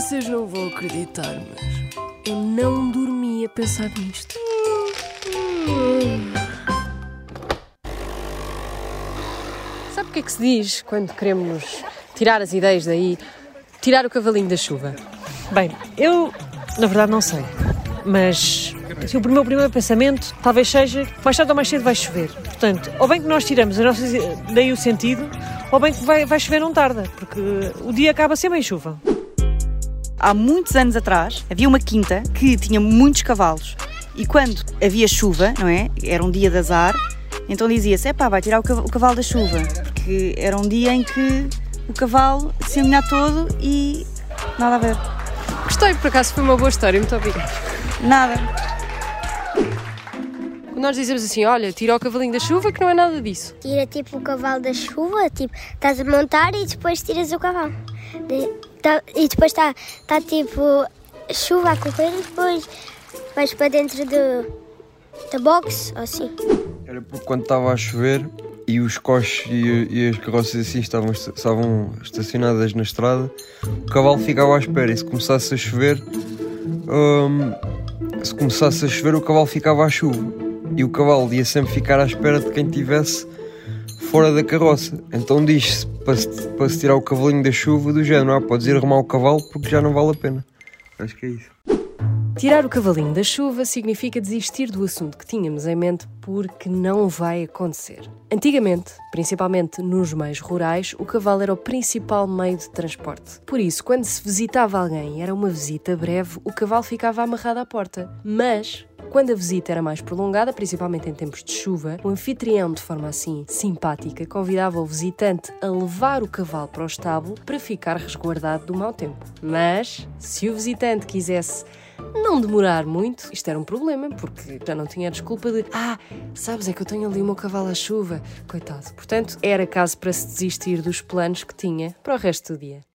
Vocês não vão acreditar, mas eu não dormi a pensar nisto. Sabe o que é que se diz quando queremos tirar as ideias daí? Tirar o cavalinho da chuva. Bem, eu na verdade não sei. Mas assim, o meu primeiro pensamento talvez seja que mais tarde ou mais cedo vai chover. Portanto, ou bem que nós tiramos a nossa, daí o sentido, ou bem que vai, vai chover não tarda, porque o dia acaba sempre em chuva. Há muitos anos atrás havia uma quinta que tinha muitos cavalos. E quando havia chuva, não é? Era um dia de azar, então dizia-se: é pá, vai tirar o cavalo da chuva. Porque era um dia em que o cavalo se ia todo e nada a ver. Gostei, por acaso foi uma boa história, muito obrigada. Nada. Quando nós dizemos assim, olha, tira o cavalinho da chuva, que não é nada disso. Tira tipo o cavalo da chuva, tipo, estás a montar e depois tiras o cavalo. De, tá, e depois está tá, tipo chuva a correr e depois vais para dentro do, da box, ou assim. Era porque quando estava a chover e os coches e, e, as carroças assim estavam, estavam estacionadas na estrada, o cavalo ficava à espera e se começasse a chover, hum, se começasse a chover o cavalo ficava à chuva e o cavalo ia sempre ficar à espera de quem tivesse fora da carroça. Então diz-se para, para se tirar o cavalinho da chuva do género, ah, podes ir arrumar o cavalo porque já não vale a pena. Acho que é isso. Tirar o cavalinho da chuva significa desistir do assunto que tínhamos em mente porque não vai acontecer. Antigamente, principalmente nos meios rurais, o cavalo era o principal meio de transporte. Por isso, quando se visitava alguém era uma visita breve, o cavalo ficava amarrado à porta. Mas, quando a visita era mais prolongada, principalmente em tempos de chuva, o anfitrião, de forma assim simpática, convidava o visitante a levar o cavalo para o estábulo para ficar resguardado do mau tempo. Mas, se o visitante quisesse não demorar muito, isto era um problema, porque já não tinha a desculpa de ah, sabes, é que eu tenho ali o meu cavalo à chuva. Coitado. Portanto, era caso para se desistir dos planos que tinha para o resto do dia.